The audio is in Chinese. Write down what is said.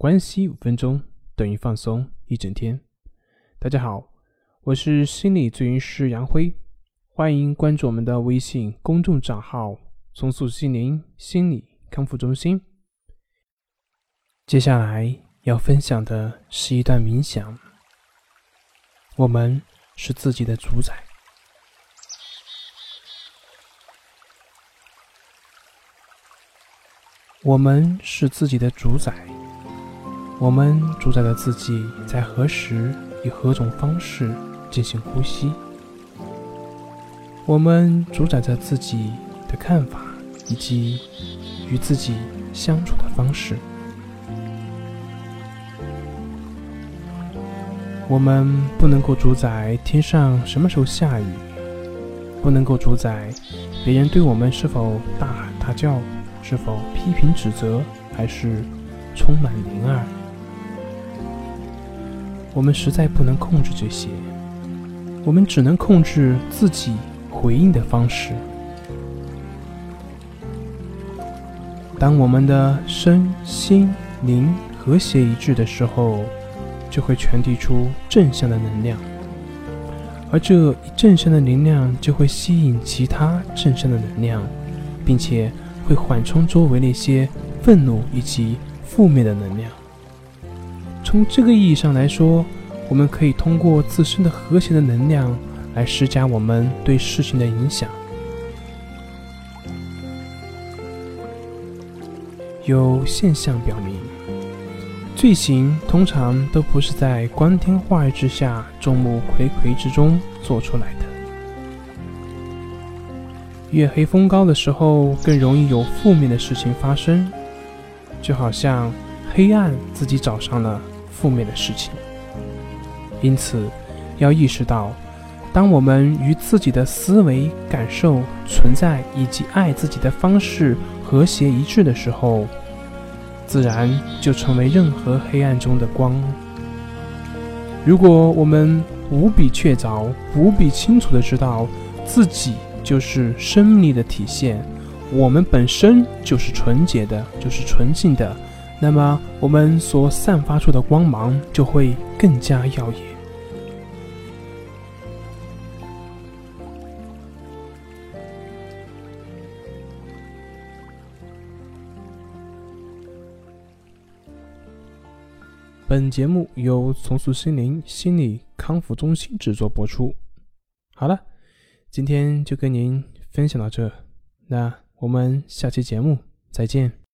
关系五分钟等于放松一整天。大家好，我是心理咨询师杨辉，欢迎关注我们的微信公众账号“重塑心灵心理康复中心”。接下来要分享的是一段冥想。我们是自己的主宰。我们是自己的主宰，我们主宰了自己在何时以何种方式进行呼吸，我们主宰着自己的看法以及与自己相处的方式。我们不能够主宰天上什么时候下雨，不能够主宰别人对我们是否大喊大叫。是否批评指责，还是充满怜爱？我们实在不能控制这些，我们只能控制自己回应的方式。当我们的身心灵和谐一致的时候，就会传递出正向的能量，而这一正向的能量就会吸引其他正向的能量，并且。会缓冲周围那些愤怒以及负面的能量。从这个意义上来说，我们可以通过自身的和谐的能量来施加我们对事情的影响。有现象表明，罪行通常都不是在光天化日之下、众目睽睽之中做出来的。月黑风高的时候，更容易有负面的事情发生，就好像黑暗自己找上了负面的事情。因此，要意识到，当我们与自己的思维、感受、存在以及爱自己的方式和谐一致的时候，自然就成为任何黑暗中的光。如果我们无比确凿、无比清楚的知道自己。就是生命力的体现，我们本身就是纯洁的，就是纯净的，那么我们所散发出的光芒就会更加耀眼。本节目由重塑心灵心理康复中心制作播出。好了。今天就跟您分享到这，那我们下期节目再见。